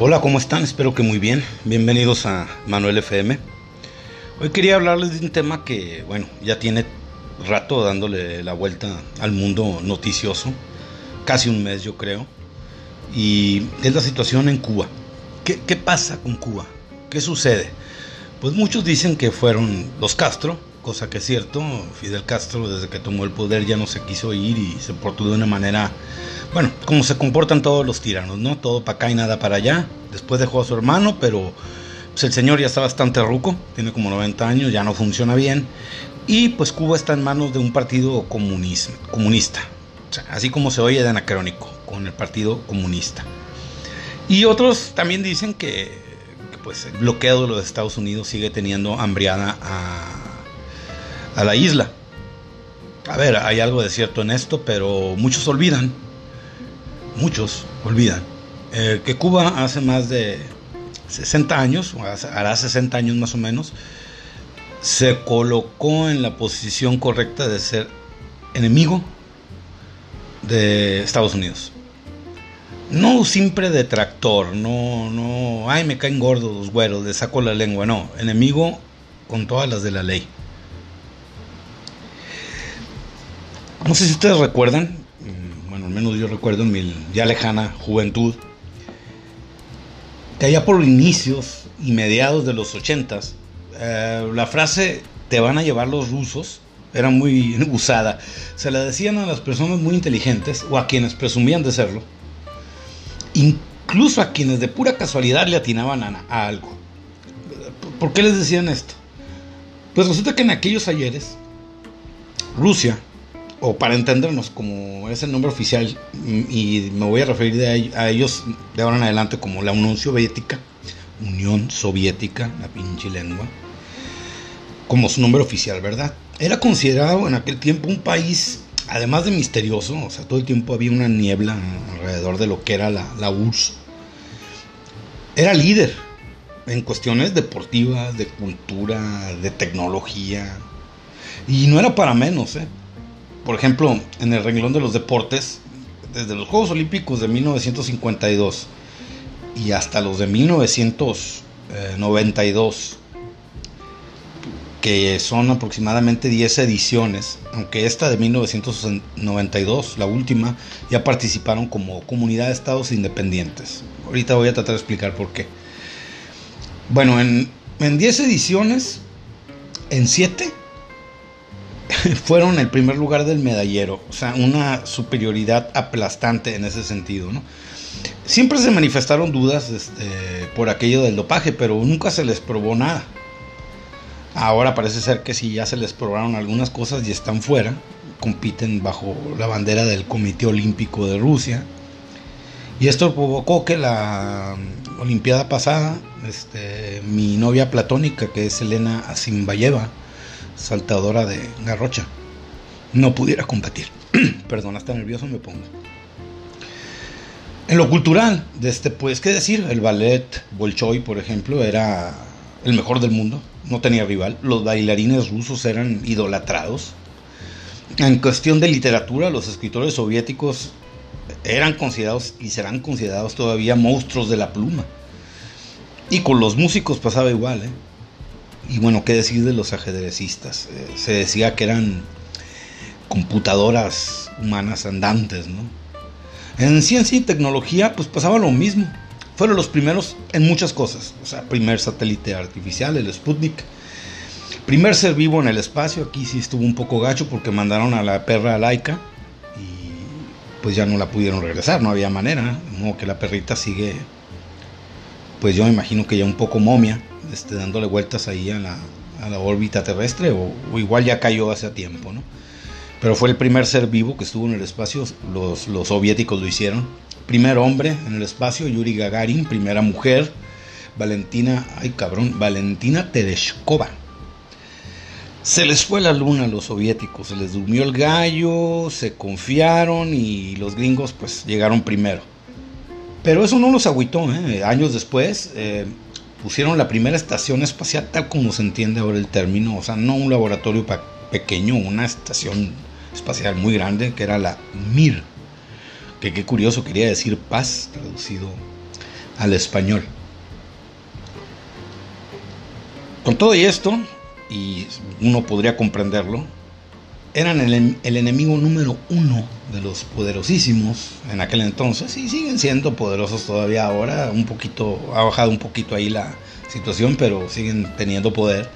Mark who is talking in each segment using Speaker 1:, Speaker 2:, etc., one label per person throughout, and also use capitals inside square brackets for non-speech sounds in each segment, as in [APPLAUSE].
Speaker 1: Hola, ¿cómo están? Espero que muy bien. Bienvenidos a Manuel FM. Hoy quería hablarles de un tema que, bueno, ya tiene rato dándole la vuelta al mundo noticioso, casi un mes yo creo, y es la situación en Cuba. ¿Qué, qué pasa con Cuba? ¿Qué sucede? Pues muchos dicen que fueron los Castro, cosa que es cierto, Fidel Castro desde que tomó el poder ya no se quiso ir y se portó de una manera bueno, como se comportan todos los tiranos, ¿no? Todo para acá y nada para allá. Después dejó a su hermano, pero pues, el señor ya está bastante ruco, tiene como 90 años, ya no funciona bien. Y pues Cuba está en manos de un partido comunista, así como se oye de anacrónico, con el partido comunista. Y otros también dicen que, pues el bloqueo de los Estados Unidos sigue teniendo hambriada a, a la isla. A ver, hay algo de cierto en esto, pero muchos olvidan muchos olvidan, eh, que Cuba hace más de 60 años, hará 60 años más o menos, se colocó en la posición correcta de ser enemigo de Estados Unidos. No siempre detractor, no, no, ay, me caen gordos los güeros, le saco la lengua, no, enemigo con todas las de la ley. No sé si ustedes recuerdan, menos yo recuerdo en mi ya lejana juventud, que allá por inicios y mediados de los ochentas, eh, la frase te van a llevar los rusos era muy [LAUGHS] usada. Se la decían a las personas muy inteligentes o a quienes presumían de serlo, incluso a quienes de pura casualidad le atinaban a algo. ¿Por qué les decían esto? Pues resulta que en aquellos ayeres, Rusia o para entendernos, como es el nombre oficial, y me voy a referir a ellos de ahora en adelante como la Unión Soviética, Unión Soviética, la pinche lengua, como su nombre oficial, ¿verdad? Era considerado en aquel tiempo un país, además de misterioso, o sea, todo el tiempo había una niebla alrededor de lo que era la, la URSS. Era líder en cuestiones deportivas, de cultura, de tecnología, y no era para menos, ¿eh? Por ejemplo, en el renglón de los deportes, desde los Juegos Olímpicos de 1952 y hasta los de 1992, que son aproximadamente 10 ediciones, aunque esta de 1992, la última, ya participaron como comunidad de estados independientes. Ahorita voy a tratar de explicar por qué. Bueno, en, en 10 ediciones, en 7 [LAUGHS] fueron el primer lugar del medallero, o sea, una superioridad aplastante en ese sentido, ¿no? Siempre se manifestaron dudas este, por aquello del dopaje, pero nunca se les probó nada. Ahora parece ser que sí ya se les probaron algunas cosas y están fuera, compiten bajo la bandera del Comité Olímpico de Rusia. Y esto provocó que la Olimpiada pasada, este, mi novia platónica, que es Elena Asimbayeva, saltadora de garrocha, no pudiera competir. [CLEARS THROAT] Perdón, hasta nervioso me pongo. En lo cultural, de este, pues, ¿qué decir? El ballet Bolshoi, por ejemplo, era el mejor del mundo, no tenía rival. Los bailarines rusos eran idolatrados. En cuestión de literatura, los escritores soviéticos eran considerados y serán considerados todavía monstruos de la pluma. Y con los músicos pasaba igual, ¿eh? Y bueno, ¿qué decir de los ajedrecistas? Eh, se decía que eran computadoras humanas andantes, ¿no? En ciencia y tecnología, pues pasaba lo mismo. Fueron los primeros en muchas cosas. O sea, primer satélite artificial, el Sputnik. Primer ser vivo en el espacio, aquí sí estuvo un poco gacho porque mandaron a la perra laica y pues ya no la pudieron regresar, no había manera. Como que la perrita sigue, pues yo me imagino que ya un poco momia este, dándole vueltas ahí a la, órbita terrestre, o, igual ya cayó hace tiempo, ¿no? Pero fue el primer ser vivo que estuvo en el espacio, los, los soviéticos lo hicieron. Primer hombre en el espacio, Yuri Gagarin, primera mujer, Valentina, ay cabrón, Valentina Tereshkova. Se les fue la luna a los soviéticos, se les durmió el gallo, se confiaron y los gringos pues llegaron primero. Pero eso no los agüitó, ¿eh? años después, eh, pusieron la primera estación espacial tal como se entiende ahora el término, o sea, no un laboratorio pequeño, una estación espacial muy grande que era la MIR, que qué curioso, quería decir paz, traducido al español. Con todo y esto, y uno podría comprenderlo, eran el, el, enemigo número uno de los poderosísimos en aquel entonces y siguen siendo poderosos todavía ahora, un poquito, ha bajado un poquito ahí la situación, pero siguen teniendo poder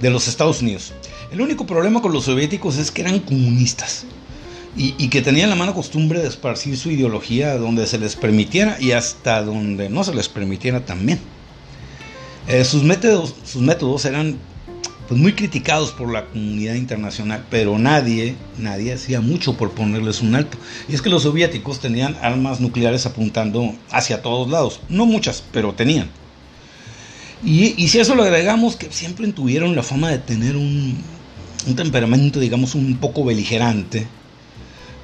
Speaker 1: de los Estados Unidos. El único problema con los soviéticos es que eran comunistas y, que tenían la mala costumbre de esparcir su ideología donde se les permitiera y hasta donde no se les permitiera también. Eh, sus, métodos, sus métodos eran pues, muy criticados por la comunidad internacional, pero nadie, nadie hacía mucho por ponerles un alto. Y es que los soviéticos tenían armas nucleares apuntando hacia todos lados, no muchas, pero tenían. Y, y si a eso le agregamos que siempre tuvieron la fama de tener un, un temperamento, digamos, un poco beligerante,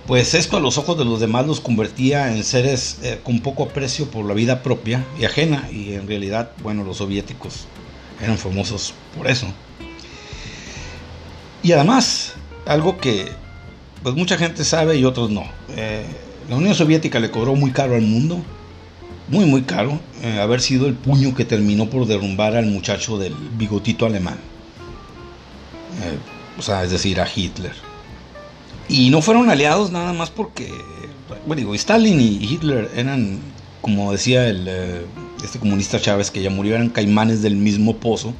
Speaker 1: pues esto a los ojos de los demás los convertía en seres eh, con poco aprecio por la vida propia y ajena, y en realidad, bueno, los soviéticos eran famosos por eso. Y además, algo que pues mucha gente sabe y otros no. Eh, la Unión Soviética le cobró muy caro al mundo, muy muy caro, eh, haber sido el puño que terminó por derrumbar al muchacho del bigotito alemán. o sea, es decir, a Hitler. Y no fueron aliados nada más porque, bueno, digo, Stalin y Hitler eran, como decía el, eh, este comunista Chávez que ya murió, eran caimanes del mismo pozo.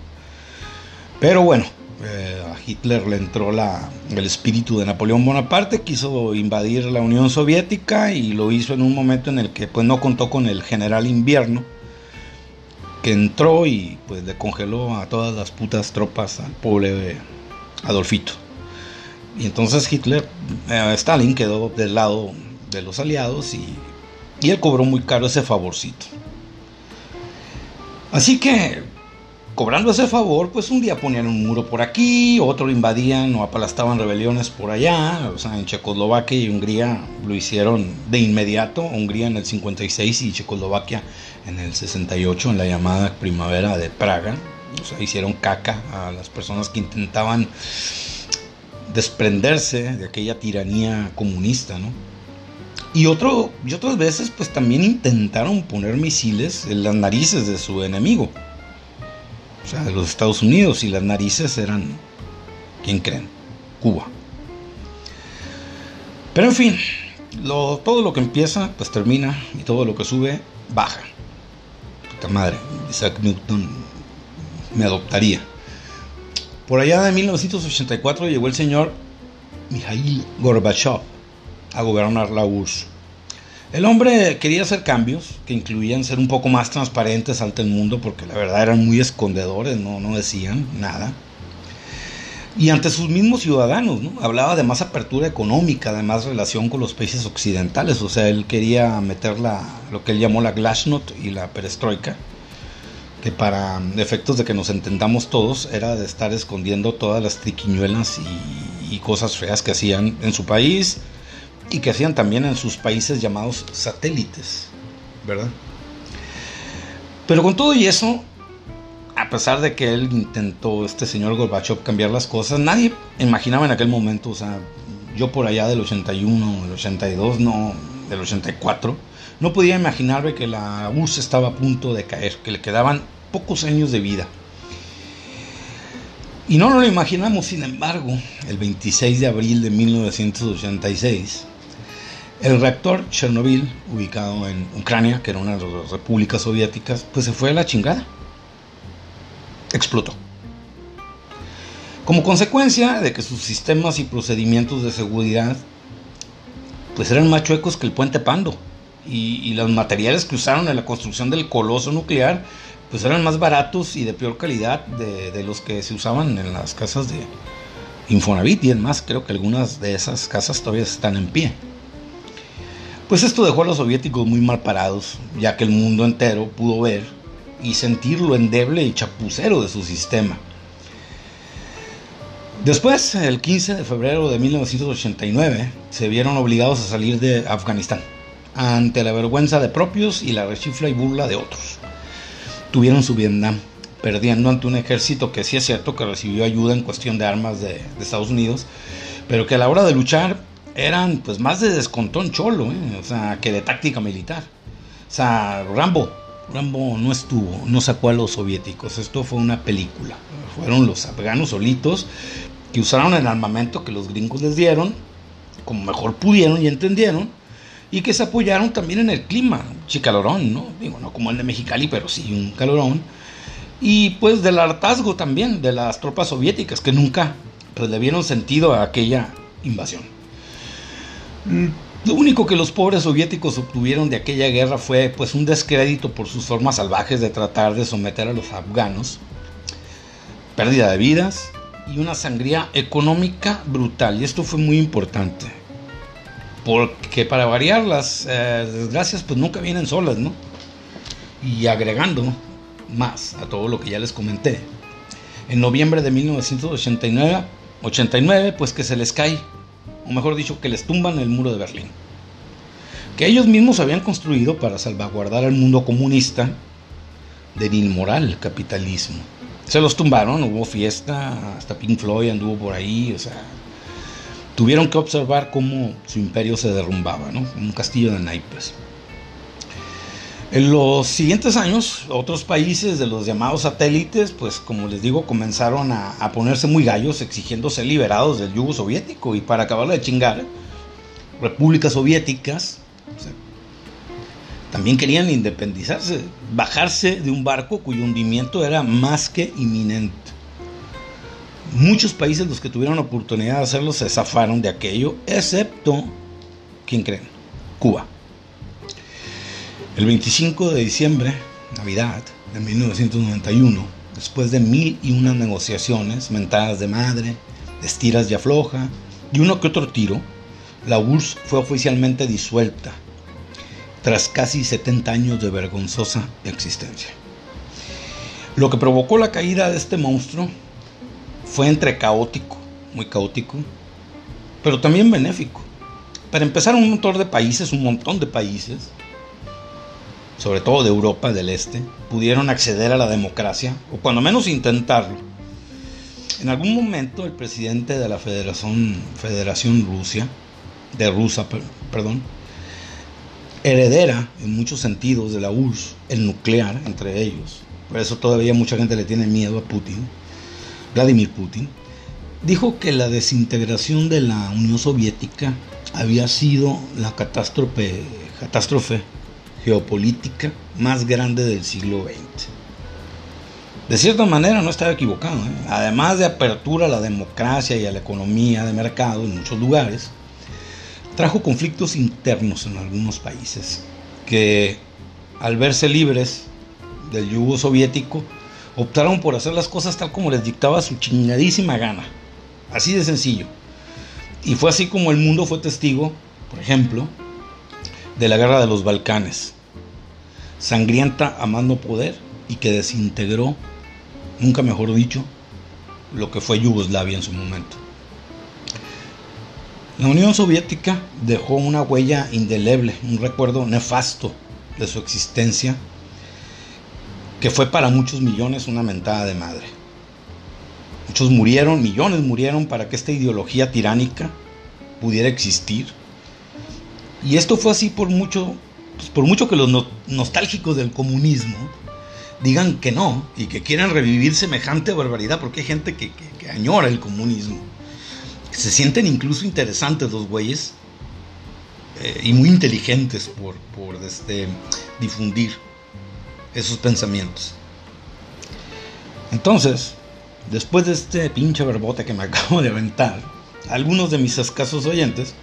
Speaker 1: Pero bueno, eh, a Hitler le entró la, el espíritu de Napoleón Bonaparte, quiso invadir la Unión Soviética y lo hizo en un momento en el que pues no contó con el general invierno, que entró y pues le congeló a todas las putas tropas al pobre Adolfito. Y entonces Hitler, eh, Stalin quedó del lado de los aliados y, y él cobró muy caro ese favorcito. Así que, cobrando ese favor, pues un día ponían un muro por aquí, otro invadían o apalastaban rebeliones por allá. O sea, en Checoslovaquia y Hungría lo hicieron de inmediato. Hungría en el 56 y Checoslovaquia en el 68, en la llamada primavera de Praga. O sea, hicieron caca a las personas que intentaban desprenderse de aquella tiranía comunista, ¿no? Y, y otras veces pues también intentaron poner misiles en las narices de su enemigo, o sea, de los Estados Unidos, y las narices eran, ¿quién creen? Cuba. Pero en fin, todo lo que empieza pues termina y todo lo que sube baja. Puta madre, Isaac Newton me adoptaría. Por allá de 1984 llegó el señor Mikhail Gorbachev a gobernar la URSS. El hombre quería hacer cambios que incluían ser un poco más transparentes ante el mundo porque la verdad eran muy escondedores, no, no decían nada. Y ante sus mismos ciudadanos, ¿no? hablaba de más apertura económica, de más relación con los países occidentales, o sea, él quería meter la, lo que él llamó la glasnost y la perestroika que para efectos de que nos entendamos todos era de estar escondiendo todas las triquiñuelas y, cosas feas que hacían en su país y que hacían también en sus países llamados satélites, ¿verdad? Pero con todo y eso, a pesar de que él intentó, este señor Gorbachev, cambiar las cosas, nadie imaginaba en aquel momento, o sea, yo por allá del 81, del 82, no, del 84, no podía imaginarme que la URSS estaba a punto de caer, que le quedaban pocos años de vida. Y no lo imaginamos, sin embargo, el 26 de abril de 1986, el reactor Chernobyl, ubicado en Ucrania, que era una de las repúblicas soviéticas, pues se fue a la chingada. Explotó. Como consecuencia de que sus sistemas y procedimientos de seguridad pues eran más chuecos que el puente Pando y, los materiales que usaron en la construcción del coloso nuclear pues eran más baratos y de peor calidad de, los que se usaban en las casas de Infonavit y más creo que algunas de esas casas todavía están en pie. Pues esto dejó a los soviéticos muy mal parados, ya que el mundo entero pudo ver y sentir lo endeble y chapucero de su sistema. Después, el 15 de febrero de 1989, se vieron obligados a salir de Afganistán ante la vergüenza de propios y la rechifla y burla de otros. Tuvieron su Vietnam, perdiendo ante un ejército que sí es cierto que recibió ayuda en cuestión de armas de, Estados Unidos, pero que a la hora de luchar eran pues más de descontón cholo, ¿eh? o sea, que de táctica militar. O sea, Rambo, Rambo no estuvo, no sacó a los soviéticos, esto fue una película. Fueron los afganos solitos que usaron el armamento que los gringos les dieron, como mejor pudieron y entendieron, y que se apoyaron también en el clima, chicalorón, ¿no? No como el de Mexicali, pero sí un calorón. Y pues del hartazgo también de las tropas soviéticas, que nunca pues, le dieron sentido a aquella invasión. Lo único que los pobres soviéticos obtuvieron de aquella guerra fue pues un descrédito por sus formas salvajes de tratar de someter a los afganos, pérdida de vidas y una sangría económica brutal. Y esto fue muy importante, porque para variar las eh, desgracias pues nunca vienen solas, ¿no? Y agregando más a todo lo que ya les comenté. En noviembre de 1989, 89, pues que se les cae o mejor dicho, que les tumban el muro de Berlín, que ellos mismos habían construido para salvaguardar al mundo comunista del inmoral capitalismo. Se los tumbaron, hubo fiesta, hasta Pink Floyd anduvo por ahí, o sea, tuvieron que observar cómo su imperio se derrumbaba, ¿no? Un castillo de naipes. En los siguientes años, otros países de los llamados satélites, pues como les digo, comenzaron a, ponerse muy gallos exigiendo ser liberados del yugo soviético y para acabarla de chingar, repúblicas soviéticas también querían independizarse, bajarse de un barco cuyo hundimiento era más que inminente. Muchos países los que tuvieron oportunidad de hacerlo se zafaron de aquello, excepto, ¿quién creen? Cuba. El 25 de diciembre, Navidad de 1991, después de mil y unas negociaciones, mentadas de madre, estiras y afloja, y uno que otro tiro, la URSS fue oficialmente disuelta tras casi 70 años de vergonzosa existencia. Lo que provocó la caída de este monstruo fue entre caótico, muy caótico, pero también benéfico. Para empezar, un montón de países, un montón de países, sobre todo de Europa del Este, pudieron acceder a la democracia, o cuando menos intentarlo. En algún momento el presidente de la Federación, Federación Rusia, de Rusia, perdón, heredera en muchos sentidos de la URSS, el nuclear entre ellos, por eso todavía mucha gente le tiene miedo a Putin, Vladimir Putin, dijo que la desintegración de la Unión Soviética había sido la catástrofe, catástrofe geopolítica más grande del siglo XX. De cierta manera no estaba equivocado. ¿eh? Además de apertura a la democracia y a la economía de mercado en muchos lugares, trajo conflictos internos en algunos países que al verse libres del yugo soviético optaron por hacer las cosas tal como les dictaba su chingadísima gana. Así de sencillo. Y fue así como el mundo fue testigo, por ejemplo, de la guerra de los Balcanes, sangrienta a mando poder y que desintegró, nunca mejor dicho, lo que fue Yugoslavia en su momento. La Unión Soviética dejó una huella indeleble, un recuerdo nefasto de su existencia, que fue para muchos millones una mentada de madre. Muchos murieron, millones murieron para que esta ideología tiránica pudiera existir y esto fue así por mucho, pues, por mucho que los nostálgicos del comunismo digan que no y que quieran revivir semejante barbaridad, porque hay gente que, añora el comunismo. Se sienten incluso interesantes los güeyes eh, y muy inteligentes por, por este, difundir esos pensamientos. Entonces, después de este pinche verbote que me [LAUGHS] acabo de aventar, algunos de mis escasos oyentes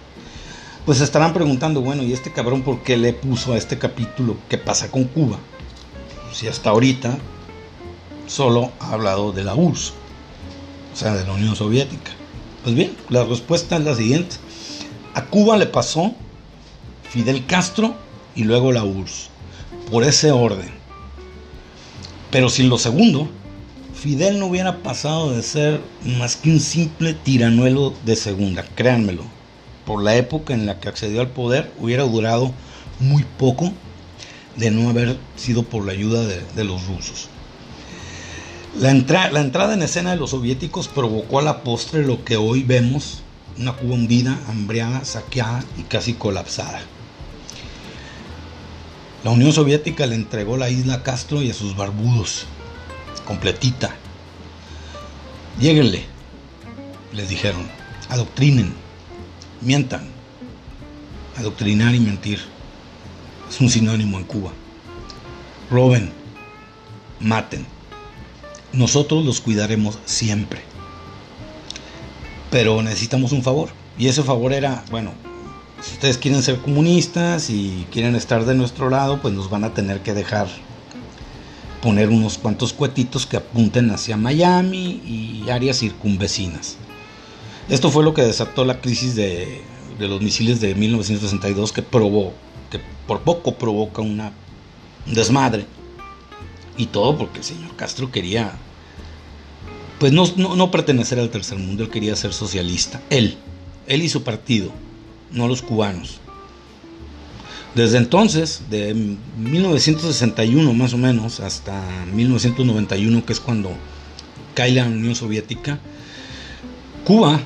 Speaker 1: pues estarán preguntando, bueno, ¿y este cabrón por qué le puso a este capítulo qué pasa con Cuba? Si hasta ahorita solo ha hablado de la URSS, o sea, de la Unión Soviética. Pues bien, la respuesta es la siguiente. A Cuba le pasó Fidel Castro y luego la URSS, por ese orden. Pero sin lo segundo, Fidel no hubiera pasado de ser más que un simple tiranuelo de segunda, créanmelo por la época en la que accedió al poder, hubiera durado muy poco de no haber sido por la ayuda de, los rusos. La, la, entrada en escena de los soviéticos provocó a la postre lo que hoy vemos, una Cuba hundida, hambriada, saqueada y casi colapsada. La Unión Soviética le entregó la isla a Castro y a sus barbudos, completita. Lléguenle, les dijeron, adoctrinen, mientan. Adoctrinar y mentir es un sinónimo en Cuba. Roben, maten. Nosotros los cuidaremos siempre. Pero necesitamos un favor. Y ese favor era, bueno, si ustedes quieren ser comunistas y quieren estar de nuestro lado, pues nos van a tener que dejar poner unos cuantos cuetitos que apunten hacia Miami y áreas circunvecinas. Esto fue lo que desató la crisis de, los misiles de 1962 que probó, que por poco provoca una, un desmadre. Y todo porque el señor Castro quería, pues no, no pertenecer al tercer mundo, él quería ser socialista. Él, él y su partido no los cubanos. Desde entonces, de 1961 más o menos hasta 1991, que es cuando cae la Unión Soviética, Cuba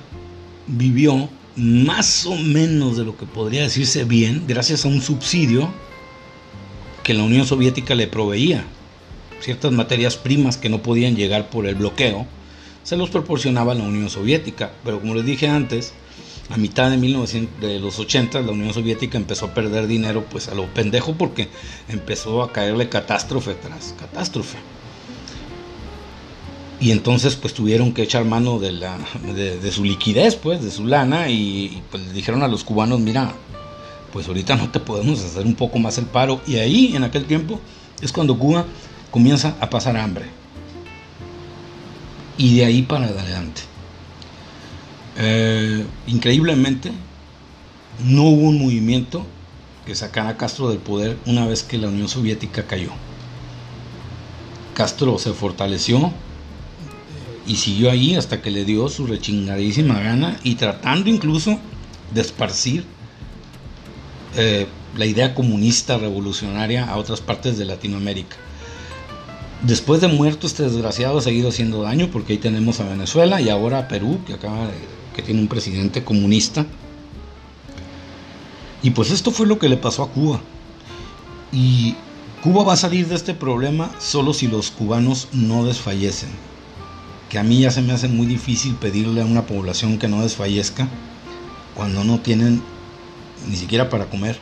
Speaker 1: vivió más o menos de lo que podría decirse bien gracias a un subsidio que la Unión Soviética le proveía. Ciertas materias primas que no podían llegar por el bloqueo, se los proporcionaba la Unión Soviética. Pero como les dije antes, a mitad de, 1900, de los 80 la Unión Soviética empezó a perder dinero pues a lo pendejo porque empezó a caerle catástrofe tras catástrofe. Y entonces pues tuvieron que echar mano de, la, de, su liquidez, pues, de su lana y, pues le dijeron a los cubanos, mira, pues ahorita no te podemos hacer un poco más el paro. Y ahí, en aquel tiempo, es cuando Cuba comienza a pasar hambre. Y de ahí para adelante. Eh, increíblemente, no hubo un movimiento que sacara a Castro del poder una vez que la Unión Soviética cayó. Castro se fortaleció y siguió ahí hasta que le dio su rechingadísima gana y tratando incluso de esparcir eh, la idea comunista revolucionaria a otras partes de Latinoamérica. Después de muerto este desgraciado ha seguido haciendo daño porque ahí tenemos a Venezuela y ahora a Perú que acaba de que tiene un presidente comunista. Y pues esto fue lo que le pasó a Cuba. Y Cuba va a salir de este problema solo si los cubanos no desfallecen. Que a mí ya se me hace muy difícil pedirle a una población que no desfallezca cuando no tienen ni siquiera para comer.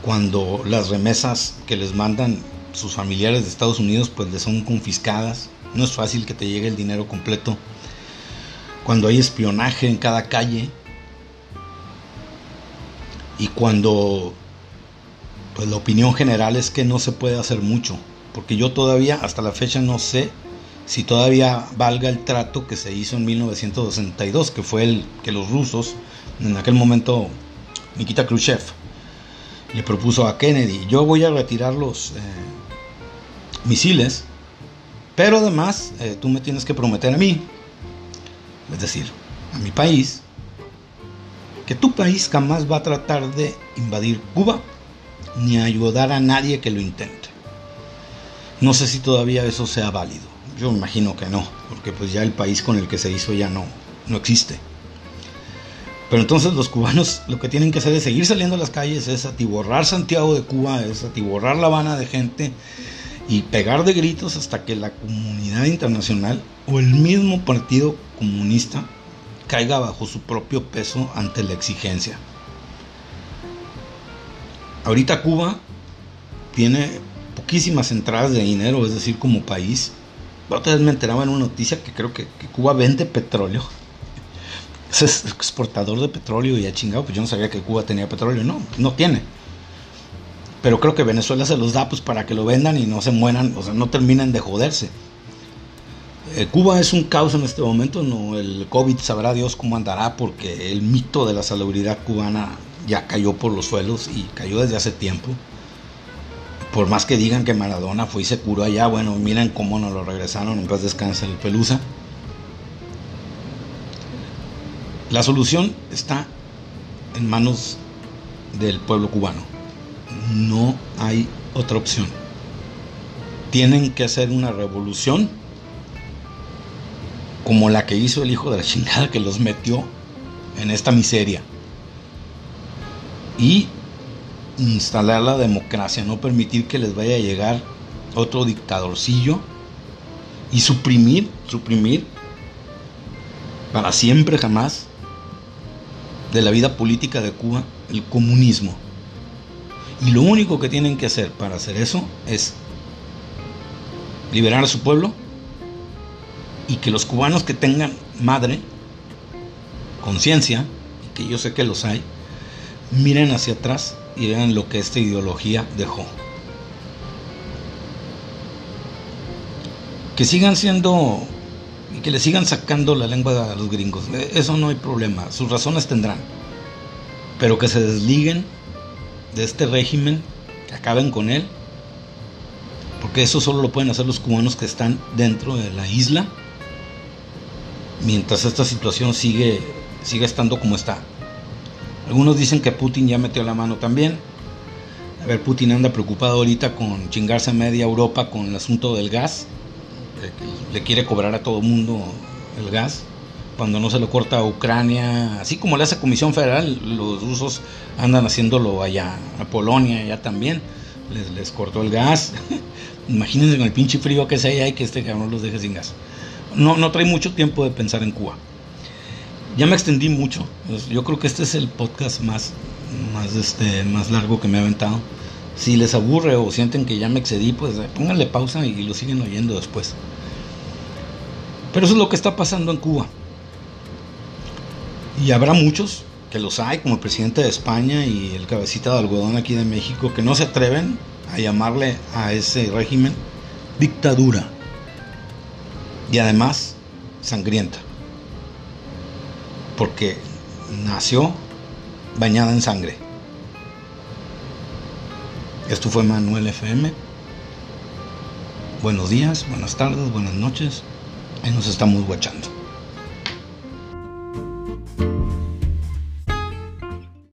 Speaker 1: Cuando las remesas que les mandan sus familiares de Estados Unidos pues les son confiscadas. No es fácil que te llegue el dinero completo cuando hay espionaje en cada calle y cuando pues la opinión general es que no se puede hacer mucho, porque yo todavía hasta la fecha no sé si todavía valga el trato que se hizo en 1962, que fue el que los rusos, en aquel momento Nikita Khrushchev, le propuso a Kennedy, yo voy a retirar los eh, misiles, pero además eh, tú me tienes que prometer a mí es decir, a mi país, que tu país jamás va a tratar de invadir Cuba ni ayudar a nadie que lo intente. No sé si todavía eso sea válido. Yo imagino que no, porque pues ya el país con el que se hizo ya no, no existe. Pero entonces los cubanos lo que tienen que hacer es seguir saliendo a las calles, es atiborrar Santiago de Cuba, es atiborrar La Habana de gente y pegar de gritos hasta que la comunidad internacional o el mismo partido comunista caiga bajo su propio peso ante la exigencia. Ahorita Cuba tiene poquísimas entradas de dinero, es decir, como país. Otra vez me enteraba en una noticia que creo que, Cuba vende petróleo. [LAUGHS] Es exportador de petróleo y ha chingado, pues yo no sabía que Cuba tenía petróleo. No, no tiene pero creo que Venezuela se los da pues para que lo vendan y no se mueran, o sea, no terminen de joderse. Eh, Cuba es un caos en este momento, no, el COVID sabrá Dios cómo andará porque el mito de la salubridad cubana ya cayó por los suelos y cayó desde hace tiempo. Por más que digan que Maradona fue y se curó allá, bueno, miren cómo nos lo regresaron, en paz descansa el Pelusa. La solución está en manos del pueblo cubano no hay otra opción. Tienen que hacer una revolución como la que hizo el hijo de la chingada que los metió en esta miseria. Y instalar la democracia, no permitir que les vaya a llegar otro dictadorcillo y suprimir, suprimir para siempre jamás de la vida política de Cuba el comunismo. Y lo único que tienen que hacer para hacer eso es liberar a su pueblo y que los cubanos que tengan madre, conciencia, que yo sé que los hay, miren hacia atrás y vean lo que esta ideología dejó. Que sigan siendo y que le sigan sacando la lengua a los gringos. Eso no hay problema, sus razones tendrán. Pero que se desliguen de este régimen, que acaben con él, porque eso solo lo pueden hacer los cubanos que están dentro de la isla, mientras esta situación sigue, sigue estando como está. Algunos dicen que Putin ya metió la mano también. A ver, Putin anda preocupado ahorita con chingarse a media Europa con el asunto del gas. Le quiere cobrar a todo mundo el gas. Cuando no se lo corta a Ucrania, así como le hace Comisión Federal, los rusos andan haciéndolo allá, a Polonia, allá también. Les, les cortó el gas. [LAUGHS] Imagínense con el pinche frío que se hay y que este cabrón los deje sin gas. No, no trae mucho tiempo de pensar en Cuba. Ya me extendí mucho. Yo creo que este es el podcast más, más, este, más largo que me he aventado. Si les aburre o sienten que ya me excedí, pues eh, pónganle pausa y lo siguen oyendo después. Pero eso es lo que está pasando en Cuba. Y habrá muchos que los hay, como el presidente de España y el cabecita de algodón aquí de México, que no se atreven a llamarle a ese régimen dictadura. Y además, sangrienta porque nació bañada en sangre. Esto fue Manuel FM. Buenos días, buenas tardes, buenas noches. Ahí nos estamos guachando.